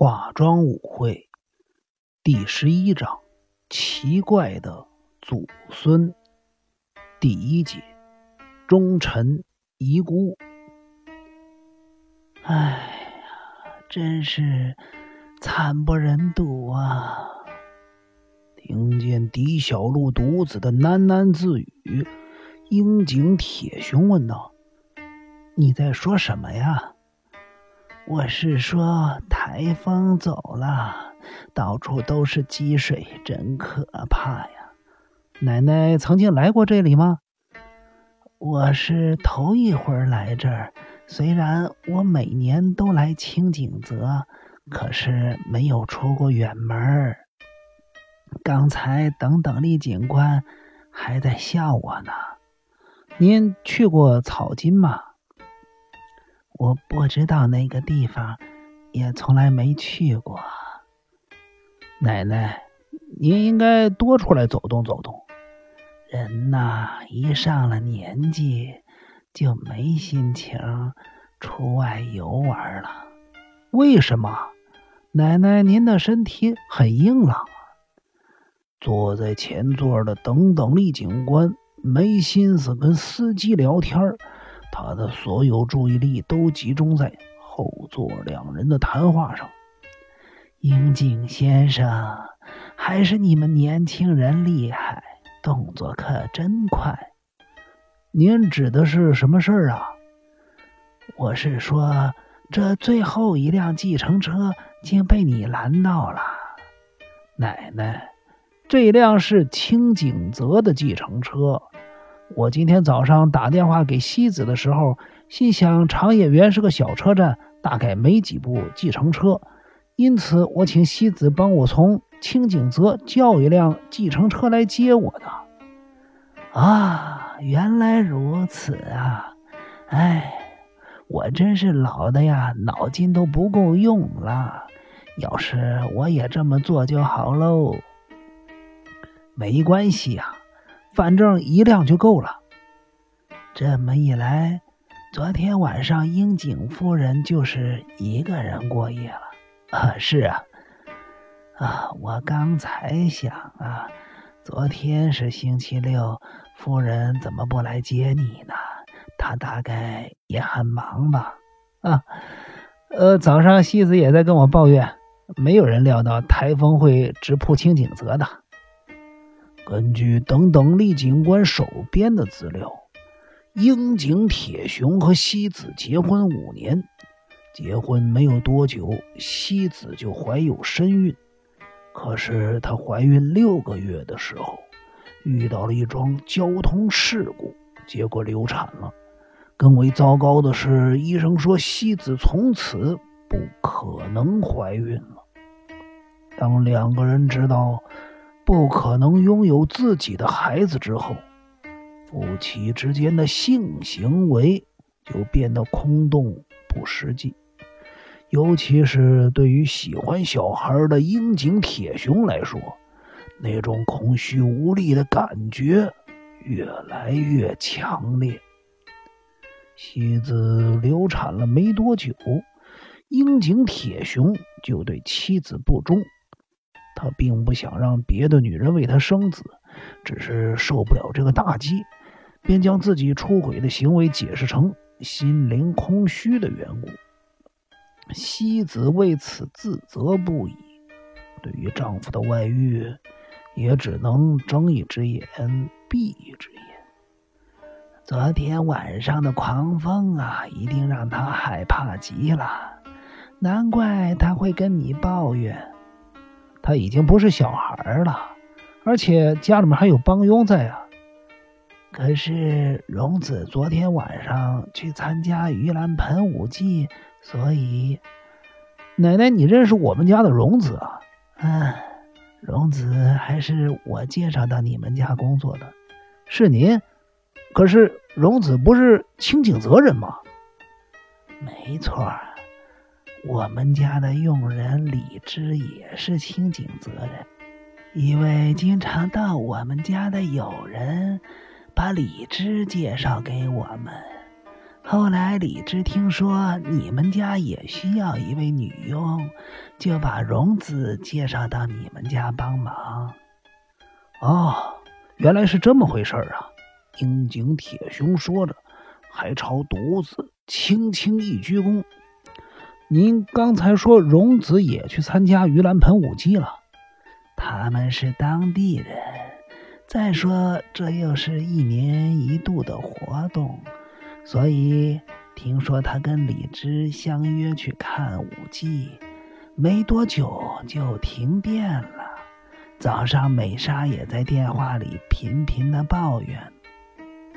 化妆舞会第十一章：奇怪的祖孙。第一节：忠臣遗孤。哎呀，真是惨不忍睹啊！听见狄小璐独子的喃喃自语，樱井铁雄问道：“你在说什么呀？”我是说，台风走了，到处都是积水，真可怕呀！奶奶曾经来过这里吗？我是头一回来这儿，虽然我每年都来清景泽，可是没有出过远门。刚才等等力警官还在笑我呢。您去过草津吗？我不知道那个地方，也从来没去过。奶奶，您应该多出来走动走动。人呐，一上了年纪，就没心情出外游玩了。为什么？奶奶，您的身体很硬朗啊。坐在前座的等等力警官没心思跟司机聊天儿。他的所有注意力都集中在后座两人的谈话上。樱井先生，还是你们年轻人厉害，动作可真快。您指的是什么事儿啊？我是说，这最后一辆计程车竟被你拦到了。奶奶，这辆是清景泽的计程车。我今天早上打电话给西子的时候，心想长野原是个小车站，大概没几部计程车，因此我请西子帮我从清景泽叫一辆计程车来接我的。啊，原来如此啊！哎，我真是老的呀，脑筋都不够用了。要是我也这么做就好喽。没关系呀。反正一辆就够了。这么一来，昨天晚上樱井夫人就是一个人过夜了。啊，是啊，啊，我刚才想啊，昨天是星期六，夫人怎么不来接你呢？她大概也很忙吧？啊，呃，早上西子也在跟我抱怨，没有人料到台风会直扑清景泽的。根据等等力警官手边的资料，樱井铁雄和西子结婚五年，结婚没有多久，西子就怀有身孕。可是她怀孕六个月的时候，遇到了一桩交通事故，结果流产了。更为糟糕的是，医生说西子从此不可能怀孕了。当两个人知道。不可能拥有自己的孩子之后，夫妻之间的性行为就变得空洞不实际。尤其是对于喜欢小孩的樱井铁雄来说，那种空虚无力的感觉越来越强烈。妻子流产了没多久，樱井铁雄就对妻子不忠。他并不想让别的女人为他生子，只是受不了这个打击，便将自己出轨的行为解释成心灵空虚的缘故。西子为此自责不已，对于丈夫的外遇，也只能睁一只眼闭一只眼。昨天晚上的狂风啊，一定让他害怕极了，难怪他会跟你抱怨。他已经不是小孩了，而且家里面还有帮佣在啊。可是荣子昨天晚上去参加盂兰盆舞祭，所以奶奶，你认识我们家的荣子啊？嗯，荣子还是我介绍到你们家工作的，是您？可是荣子不是清景泽人吗？没错。我们家的佣人李芝也是清景泽人，一位经常到我们家的友人把李芝介绍给我们。后来李芝听说你们家也需要一位女佣，就把荣子介绍到你们家帮忙。哦，原来是这么回事儿啊！樱井铁雄说着，还朝独子轻轻一鞠躬。您刚才说荣子也去参加盂兰盆舞祭了？他们是当地人。再说，这又是一年一度的活动。所以听说他跟李芝相约去看舞祭，没多久就停电了。早上美莎也在电话里频频的抱怨。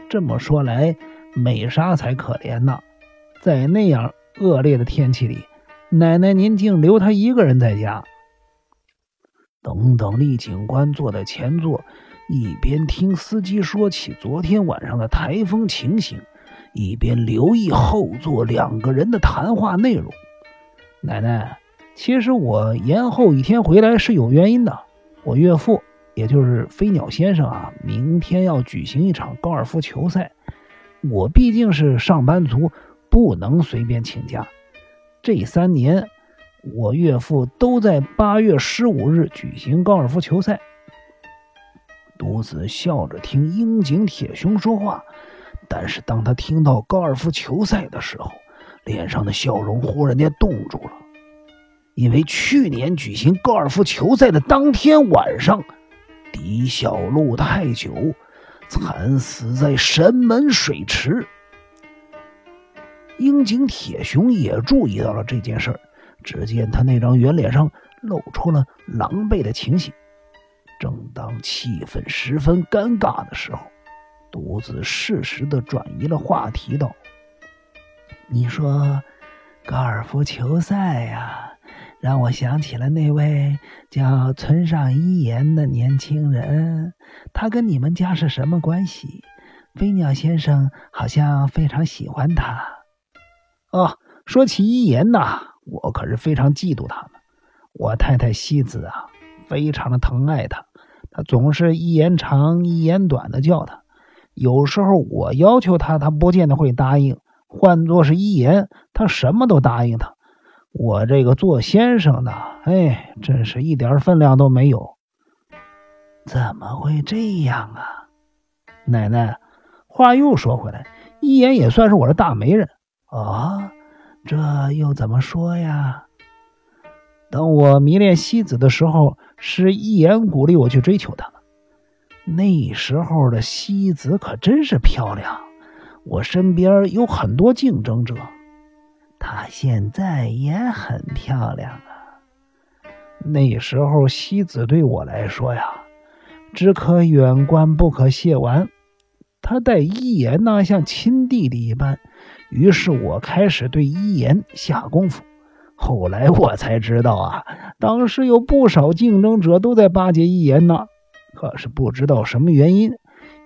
这么说来，美莎才可怜呢，在那样恶劣的天气里，奶奶您竟留她一个人在家。等等，厉警官坐在前座，一边听司机说起昨天晚上的台风情形。一边留意后座两个人的谈话内容，奶奶，其实我延后一天回来是有原因的。我岳父，也就是飞鸟先生啊，明天要举行一场高尔夫球赛，我毕竟是上班族，不能随便请假。这三年，我岳父都在八月十五日举行高尔夫球赛。独子笑着听樱井铁雄说话。但是当他听到高尔夫球赛的时候，脸上的笑容忽然间冻住了，因为去年举行高尔夫球赛的当天晚上，狄小路太久惨死在神门水池。樱井铁雄也注意到了这件事儿，只见他那张圆脸上露出了狼狈的情形。正当气氛十分尴尬的时候。独子适时的转移了话题，道：“你说高尔夫球赛呀，让我想起了那位叫村上一言的年轻人。他跟你们家是什么关系？飞鸟先生好像非常喜欢他。哦，说起一言呐，我可是非常嫉妒他的。我太太西子啊，非常的疼爱他，他总是一言长一言短的叫他。”有时候我要求他，他不见得会答应；换作是一言，他什么都答应他。我这个做先生的，哎，真是一点分量都没有。怎么会这样啊？奶奶，话又说回来，一言也算是我的大媒人哦。这又怎么说呀？等我迷恋西子的时候，是一言鼓励我去追求她。那时候的西子可真是漂亮，我身边有很多竞争者。她现在也很漂亮啊。那时候西子对我来说呀，只可远观不可亵玩。她待一言呢像亲弟弟一般，于是我开始对一言下功夫。后来我才知道啊，当时有不少竞争者都在巴结一言呢。可是不知道什么原因，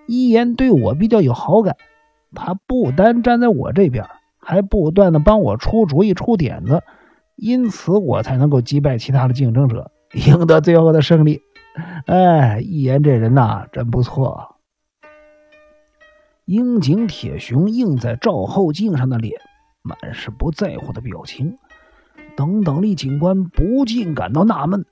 一言对我比较有好感。他不单站在我这边，还不断的帮我出主意、出点子，因此我才能够击败其他的竞争者，赢得最后的胜利。哎，一言这人呐，真不错。樱井铁雄映在照后镜上的脸，满是不在乎的表情。等等力警官不禁感到纳闷。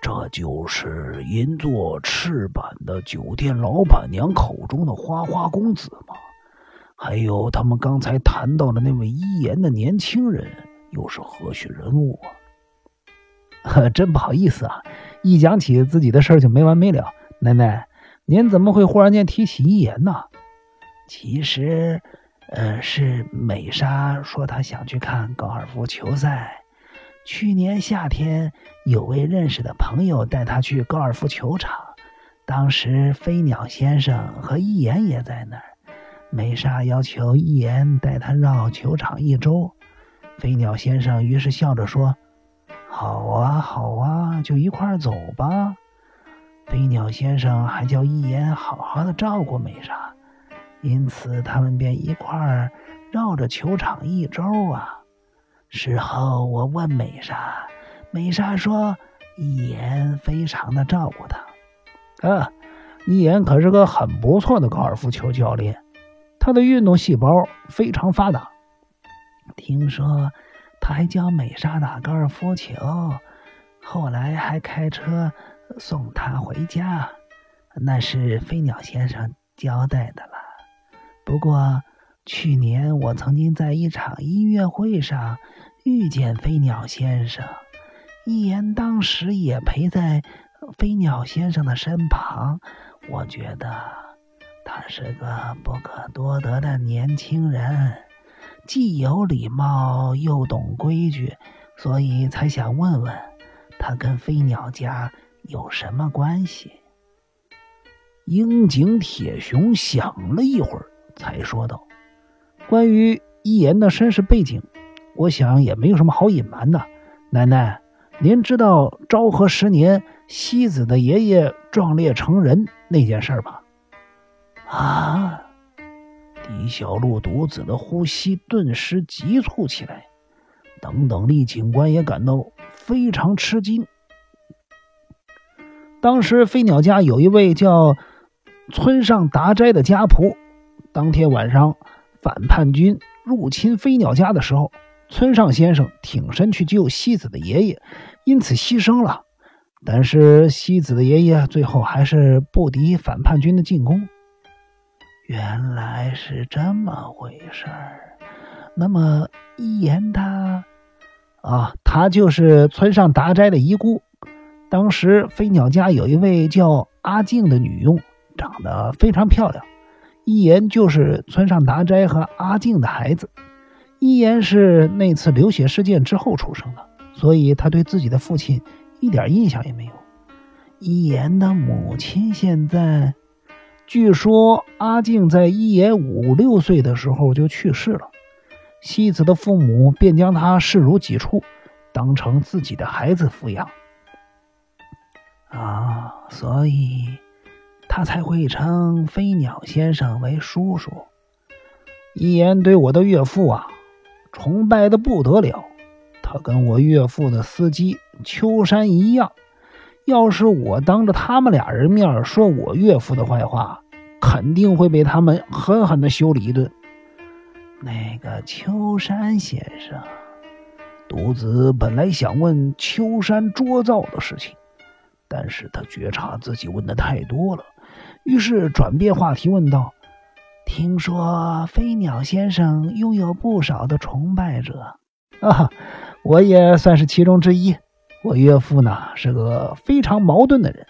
这就是银座赤坂的酒店老板娘口中的花花公子吗？还有他们刚才谈到的那位一言的年轻人，又是何许人物啊？呵真不好意思啊，一讲起自己的事儿就没完没了。奶奶，您怎么会忽然间提起一言呢？其实，呃，是美莎说她想去看高尔夫球赛。去年夏天，有位认识的朋友带她去高尔夫球场，当时飞鸟先生和一言也在那儿。美莎要求一言带她绕球场一周，飞鸟先生于是笑着说：“好啊，好啊，就一块儿走吧。”飞鸟先生还叫一言好好的照顾美莎，因此他们便一块儿绕着球场一周啊。事后我问美莎，美莎说一言非常的照顾他。啊，一言可是个很不错的高尔夫球教练，他的运动细胞非常发达。听说他还教美莎打高尔夫球，后来还开车送她回家。那是飞鸟先生交代的了。不过去年我曾经在一场音乐会上遇见飞鸟先生，一言当时也陪在飞鸟先生的身旁。我觉得他是个不可多得的年轻人。既有礼貌又懂规矩，所以才想问问他跟飞鸟家有什么关系。樱井铁雄想了一会儿，才说道：“关于一言的身世背景，我想也没有什么好隐瞒的。奶奶，您知道昭和十年西子的爷爷壮烈成人那件事吧？”啊！李小璐独子的呼吸顿时急促起来，等等厉警官也感到非常吃惊。当时飞鸟家有一位叫村上达斋的家仆，当天晚上反叛军入侵飞鸟家的时候，村上先生挺身去救西子的爷爷，因此牺牲了。但是西子的爷爷最后还是不敌反叛军的进攻。原来是这么回事儿。那么一言他，啊，他就是村上达斋的遗孤。当时飞鸟家有一位叫阿静的女佣，长得非常漂亮。一言就是村上达斋和阿静的孩子。一言是那次流血事件之后出生的，所以他对自己的父亲一点印象也没有。一言的母亲现在。据说阿静在一言五六岁的时候就去世了，西子的父母便将他视如己出，当成自己的孩子抚养。啊，所以他才会称飞鸟先生为叔叔。一言对我的岳父啊，崇拜的不得了。他跟我岳父的司机秋山一样。要是我当着他们俩人面说我岳父的坏话，肯定会被他们狠狠的修理一顿。那个秋山先生，独子本来想问秋山捉造的事情，但是他觉察自己问的太多了，于是转变话题问道：“听说飞鸟先生拥有不少的崇拜者啊，我也算是其中之一。”我岳父呢是个非常矛盾的人，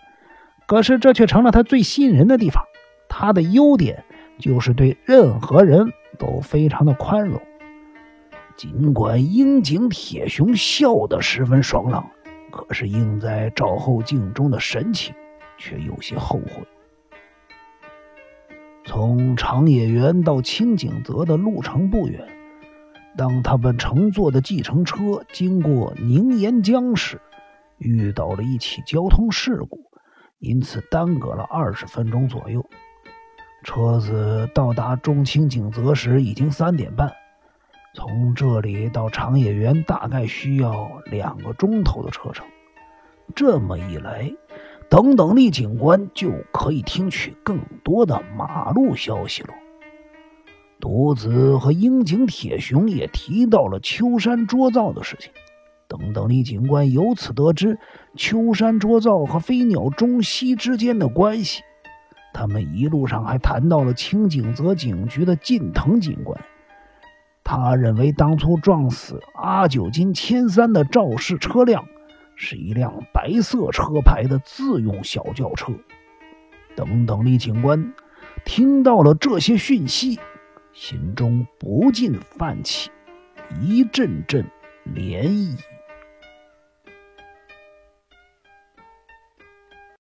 可是这却成了他最吸引人的地方。他的优点就是对任何人都非常的宽容。尽管樱井铁雄笑得十分爽朗，可是映在赵后镜中的神情却有些后悔。从长野园到清井泽的路程不远，当他们乘坐的计程车经过宁岩江时，遇到了一起交通事故，因此耽搁了二十分钟左右。车子到达中清井泽时已经三点半，从这里到长野园大概需要两个钟头的车程。这么一来，等等力警官就可以听取更多的马路消息了。独子和樱井铁雄也提到了秋山捉造的事情。等等力警官由此得知秋山卓造和飞鸟中西之间的关系。他们一路上还谈到了清井泽警局的近藤警官。他认为当初撞死阿九金千三的肇事车辆是一辆白色车牌的自用小轿车。等等李警官听到了这些讯息，心中不禁泛起一阵阵涟漪。